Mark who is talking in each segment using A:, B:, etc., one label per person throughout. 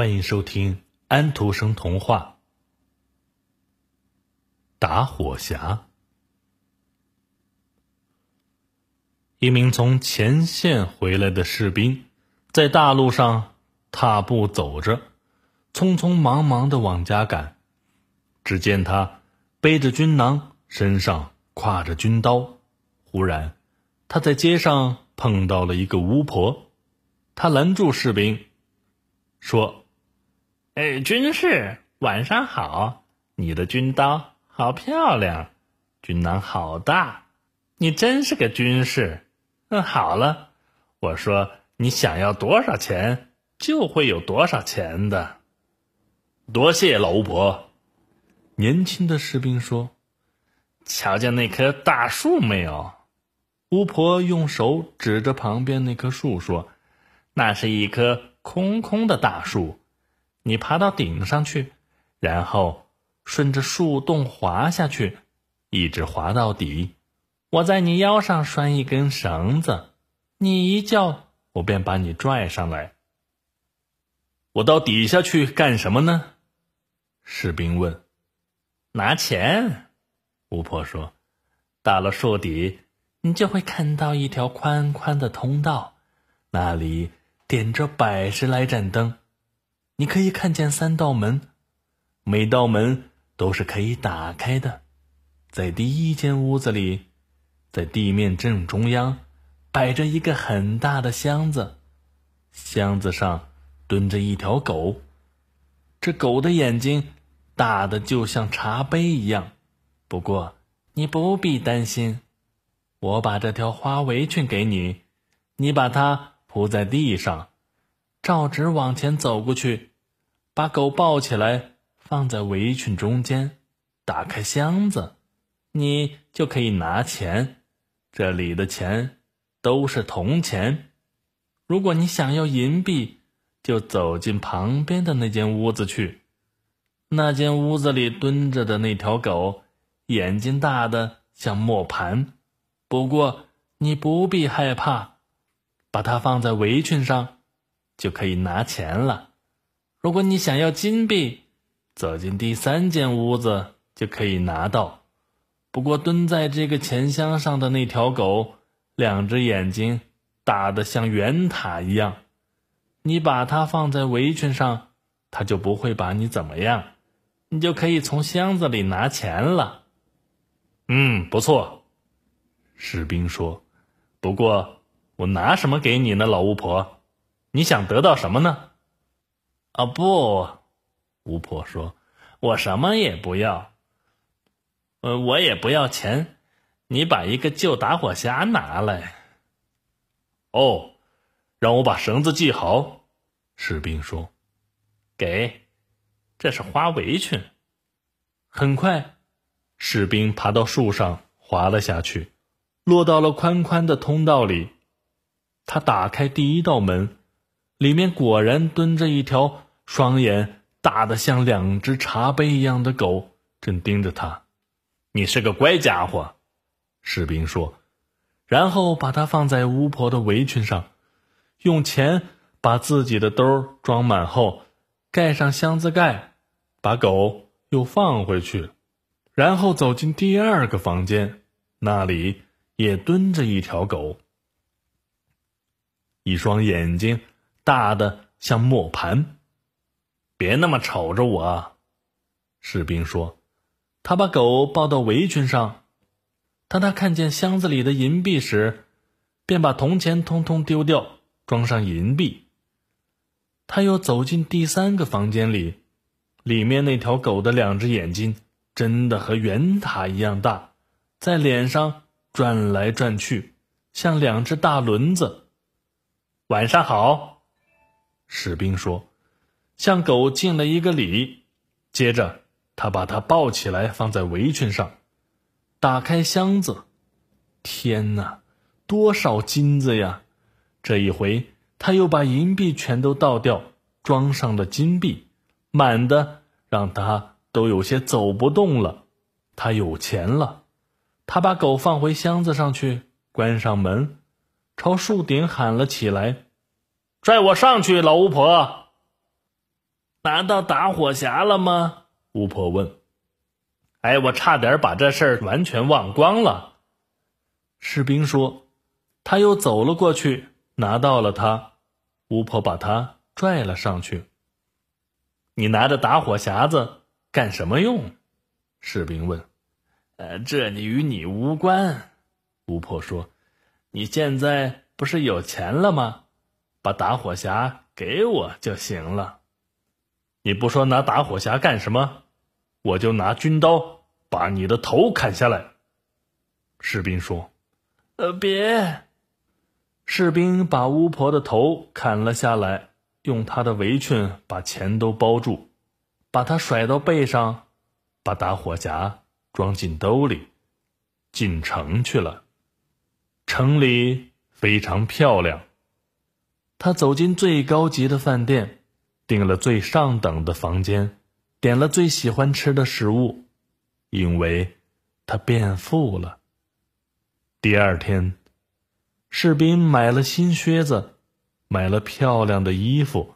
A: 欢迎收听安徒生童话《打火匣》。一名从前线回来的士兵，在大路上踏步走着，匆匆忙忙的往家赶。只见他背着军囊，身上挎着军刀。忽然，他在街上碰到了一个巫婆，他拦住士兵，说。
B: 哎，军士，晚上好！你的军刀好漂亮，军囊好大，你真是个军士。嗯，好了，我说你想要多少钱，就会有多少钱的。
A: 多谢老巫婆。年轻的士兵说：“
B: 瞧见那棵大树没有？”
A: 巫婆用手指着旁边那棵树说：“
B: 那是一棵空空的大树。”你爬到顶上去，然后顺着树洞滑下去，一直滑到底。我在你腰上拴一根绳子，你一叫，我便把你拽上来。
A: 我到底下去干什么呢？士兵问。
B: 拿钱。巫婆说。到了树底，你就会看到一条宽宽的通道，那里点着百十来盏灯。你可以看见三道门，每道门都是可以打开的。在第一间屋子里，在地面正中央摆着一个很大的箱子，箱子上蹲着一条狗，这狗的眼睛大的就像茶杯一样。不过你不必担心，我把这条花围裙给你，你把它铺在地上，照直往前走过去。把狗抱起来，放在围裙中间，打开箱子，你就可以拿钱。这里的钱都是铜钱。如果你想要银币，就走进旁边的那间屋子去。那间屋子里蹲着的那条狗，眼睛大的像磨盘。不过你不必害怕，把它放在围裙上，就可以拿钱了。如果你想要金币，走进第三间屋子就可以拿到。不过蹲在这个钱箱上的那条狗，两只眼睛大的像圆塔一样。你把它放在围裙上，它就不会把你怎么样。你就可以从箱子里拿钱了。
A: 嗯，不错。士兵说。不过我拿什么给你呢，老巫婆？你想得到什么呢？
B: 啊不，巫婆说：“我什么也不要。呃，我也不要钱。你把一个旧打火匣拿来。”
A: 哦，让我把绳子系好。士兵说：“
B: 给，这是花围裙。”
A: 很快，士兵爬到树上，滑了下去，落到了宽宽的通道里。他打开第一道门。里面果然蹲着一条双眼大的像两只茶杯一样的狗，正盯着他。
B: 你是个乖家伙，士兵说，然后把它放在巫婆的围裙上，用钱把自己的兜装满后，盖上箱子盖，把狗又放回去，然后走进第二个房间，那里也蹲着一条狗，一双眼睛。大的像磨盘，别那么瞅着我。士兵说：“他把狗抱到围裙上。当他看见箱子里的银币时，便把铜钱通通丢掉，装上银币。他又走进第三个房间里，里面那条狗的两只眼睛真的和圆塔一样大，在脸上转来转去，像两只大轮子。晚上好。”士兵说：“向狗敬了一个礼，接着他把它抱起来放在围裙上，打开箱子。天哪，多少金子呀！这一回他又把银币全都倒掉，装上了金币，满的让他都有些走不动了。他有钱了，他把狗放回箱子上去，关上门，朝树顶喊了起来。”拽我上去，老巫婆！拿到打火匣了吗？巫婆问。哎，我差点把这事儿完全忘光了。士兵说，他又走了过去，拿到了它。巫婆把它拽了上去。你拿着打火匣子干什么用？士兵问。呃，这里与你无关。巫婆说：“你现在不是有钱了吗？把打火匣给我就行了。你不说拿打火匣干什么？我就拿军刀把你的头砍下来。”士兵说：“呃，别。”士兵把巫婆的头砍了下来，用他的围裙把钱都包住，把他甩到背上，把打火匣装进兜里，进城去了。城里非常漂亮。他走进最高级的饭店，订了最上等的房间，点了最喜欢吃的食物，因为他变富了。第二天，士兵买了新靴子，买了漂亮的衣服，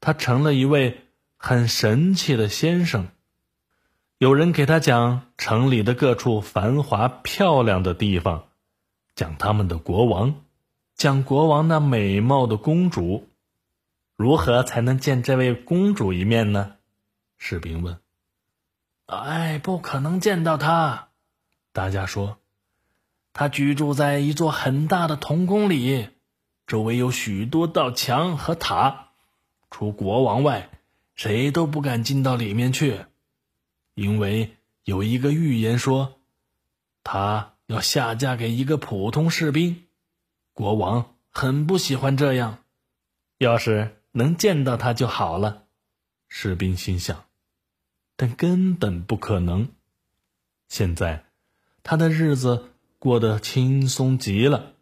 B: 他成了一位很神气的先生。有人给他讲城里的各处繁华漂亮的地方。讲他们的国王，讲国王那美貌的公主，如何才能见这位公主一面呢？士兵问。哎，不可能见到她。大家说，她居住在一座很大的铜宫里，周围有许多道墙和塔，除国王外，谁都不敢进到里面去，因为有一个预言说，她。要下嫁给一个普通士兵，国王很不喜欢这样。要是能见到他就好了，士兵心想。但根本不可能。现在，他的日子过得轻松极了，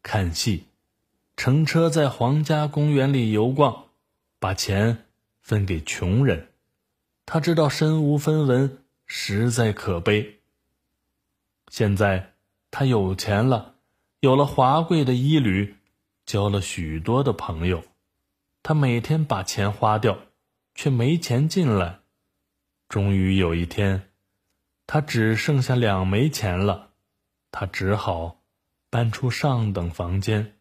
B: 看戏，乘车在皇家公园里游逛，把钱分给穷人。他知道身无分文实在可悲。现在他有钱了，有了华贵的衣履，交了许多的朋友。他每天把钱花掉，却没钱进来。终于有一天，他只剩下两枚钱了，他只好搬出上等房间，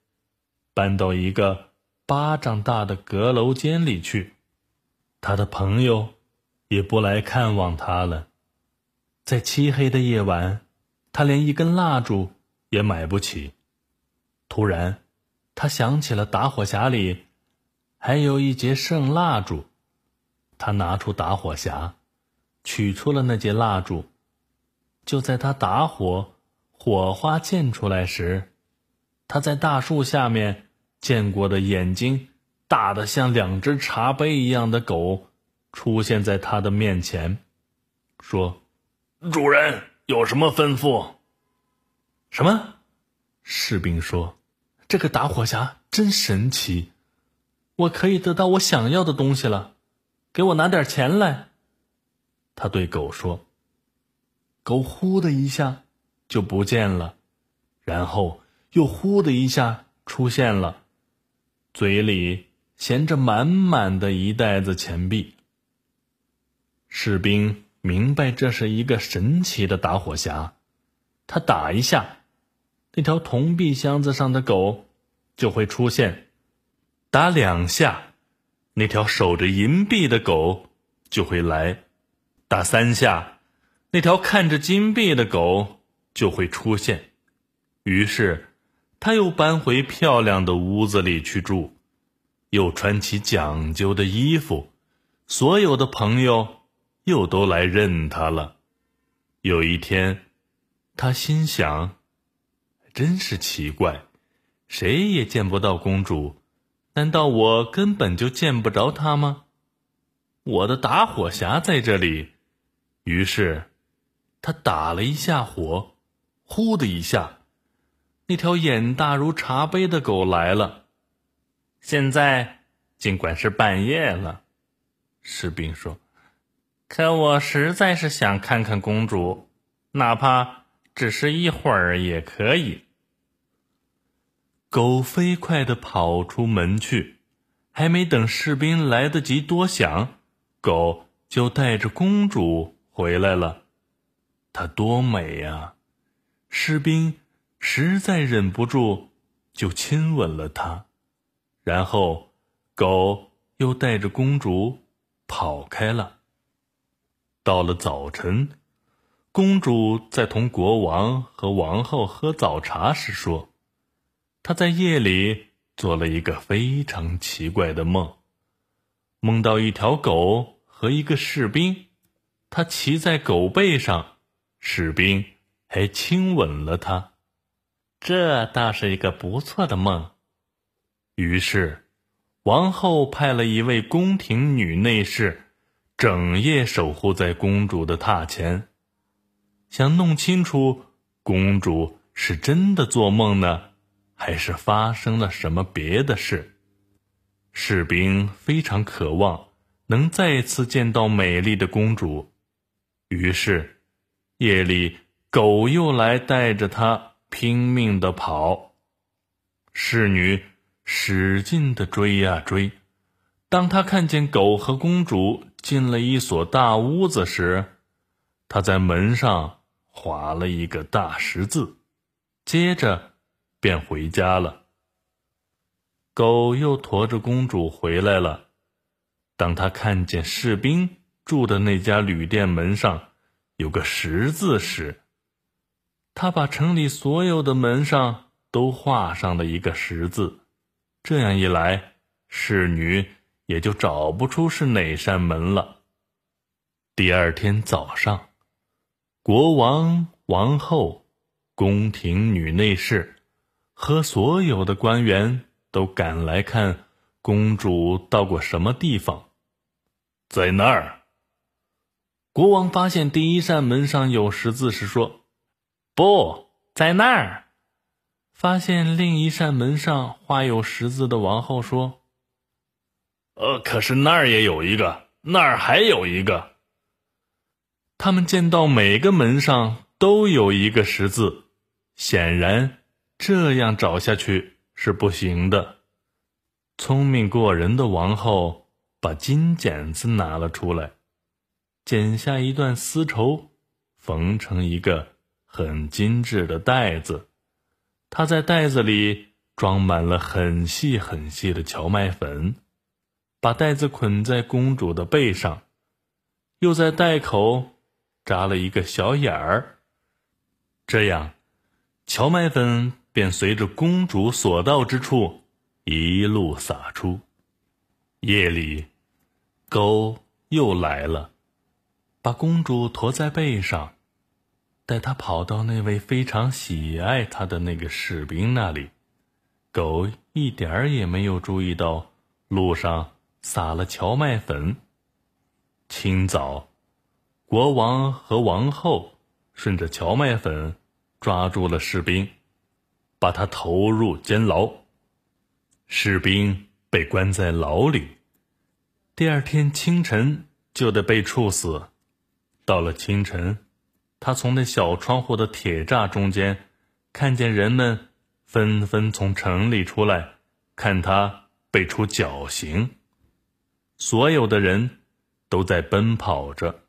B: 搬到一个巴掌大的阁楼间里去。他的朋友也不来看望他了，在漆黑的夜晚。他连一根蜡烛也买不起。突然，他想起了打火匣里还有一节剩蜡烛。他拿出打火匣，取出了那节蜡烛。就在他打火，火花溅出来时，他在大树下面见过的眼睛大的像两只茶杯一样的狗出现在他的面前，说：“主人。”有什么吩咐？什么？士兵说：“这个打火匣真神奇，我可以得到我想要的东西了。给我拿点钱来。”他对狗说。狗呼的一下就不见了，然后又呼的一下出现了，嘴里衔着满满的一袋子钱币。士兵。明白这是一个神奇的打火匣，他打一下，那条铜币箱子上的狗就会出现；打两下，那条守着银币的狗就会来；打三下，那条看着金币的狗就会出现。于是，他又搬回漂亮的屋子里去住，又穿起讲究的衣服，所有的朋友。又都来认他了。有一天，他心想：“真是奇怪，谁也见不到公主，难道我根本就见不着她吗？”我的打火匣在这里。于是，他打了一下火，呼的一下，那条眼大如茶杯的狗来了。现在，尽管是半夜了，士兵说。可我实在是想看看公主，哪怕只是一会儿也可以。狗飞快地跑出门去，
A: 还没等士兵来得及多想，狗就带着公主回来了。她多美呀！士兵实在忍不住，就亲吻了她。然后，狗又带着公主跑开了。到了早晨，公主在同国王和王后喝早茶时说：“她在夜里做了一个非常奇怪的梦，梦到一条狗和一个士兵，她骑在狗背上，士兵还亲吻了她。这倒是一个不错的梦。”于是，王后派了一位宫廷女内侍。整夜守护在公主的榻前，想弄清楚公主是真的做梦呢，还是发生了什么别的事。士兵非常渴望能再次见到美丽的公主，于是夜里狗又来带着他拼命的跑，侍女使劲的追呀追。当他看见狗和公主进了一所大屋子时，他在门上划了一个大十字，接着便回家了。狗又驮着公主回来了。当他看见士兵住的那家旅店门上有个十字时，他把城里所有的门上都画上了一个十字。这样一来，侍女。也就找不出是哪扇门了。第二天早上，国王、王后、宫廷女内侍和所有的官员都赶来看公主到过什么地方。在那儿，国王发现第一扇门上有十字时说：“不在那儿。”发现另一扇门上画有十字的王后说。呃，可是那儿也有一个，那儿还有一个。他们见到每个门上都有一个十字，显然这样找下去是不行的。聪明过人的王后把金剪子拿了出来，剪下一段丝绸，缝成一个很精致的袋子。她在袋子里装满了很细很细的荞麦粉。把袋子捆在公主的背上，又在袋口扎了一个小眼儿，这样，荞麦粉便随着公主所到之处一路洒出。夜里，狗又来了，把公主驮在背上，带她跑到那位非常喜爱她的那个士兵那里。狗一点儿也没有注意到路上。撒了荞麦粉。清早，国王和王后顺着荞麦粉抓住了士兵，把他投入监牢。士兵被关在牢里，第二天清晨就得被处死。到了清晨，他从那小窗户的铁栅中间，看见人们纷纷从城里出来，看他被处绞刑。所有的人都在奔跑着，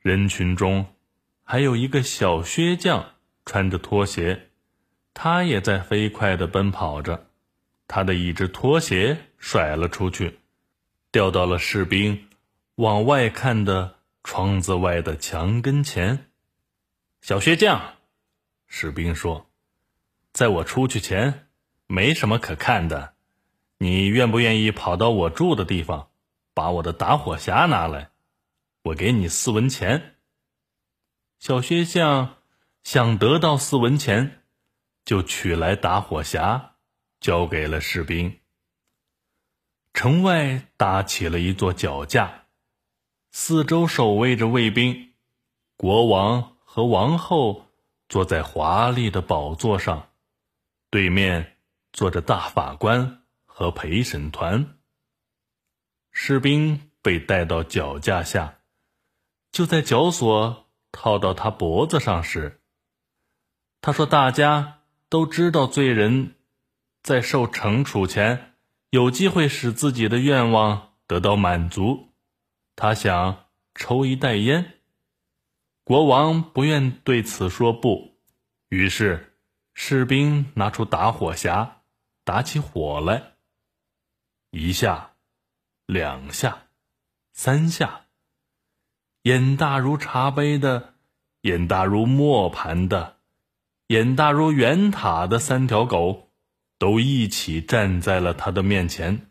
A: 人群中还有一个小靴匠，穿着拖鞋，他也在飞快地奔跑着。他的一只拖鞋甩了出去，掉到了士兵往外看的窗子外的墙跟前。小靴匠，士兵说：“在我出去前，没什么可看的。”你愿不愿意跑到我住的地方，把我的打火匣拿来？我给你四文钱。小薛匠想得到四文钱，就取来打火匣，交给了士兵。城外搭起了一座脚架，四周守卫着卫兵。国王和王后坐在华丽的宝座上，对面坐着大法官。和陪审团，士兵被带到脚架下，就在绞索套到他脖子上时，他说：“大家都知道，罪人在受惩处前有机会使自己的愿望得到满足。他想抽一袋烟。国王不愿对此说不，于是士兵拿出打火匣，打起火来。一下，两下，三下，眼大如茶杯的，眼大如磨盘的，眼大如圆塔的三条狗，都一起站在了他的面前。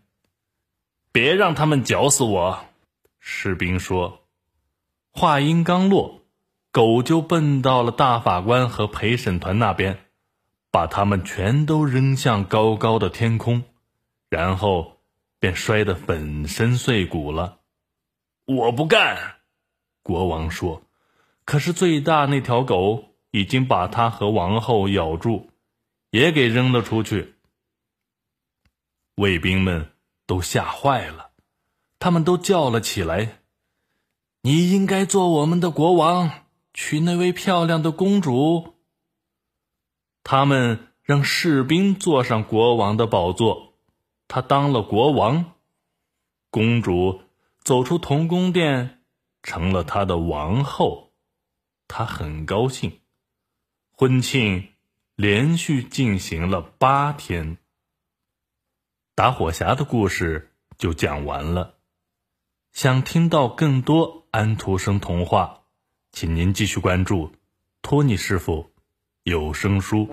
A: 别让他们绞死我！士兵说。话音刚落。狗就奔到了大法官和陪审团那边，把他们全都扔向高高的天空，然后便摔得粉身碎骨了。我不干，国王说。可是最大那条狗已经把他和王后咬住，也给扔了出去。卫兵们都吓坏了，他们都叫了起来：“你应该做我们的国王。”娶那位漂亮的公主。他们让士兵坐上国王的宝座，他当了国王。公主走出童宫殿，成了他的王后。他很高兴。婚庆连续进行了八天。打火匣的故事就讲完了。想听到更多安徒生童话。请您继续关注托尼师傅有声书。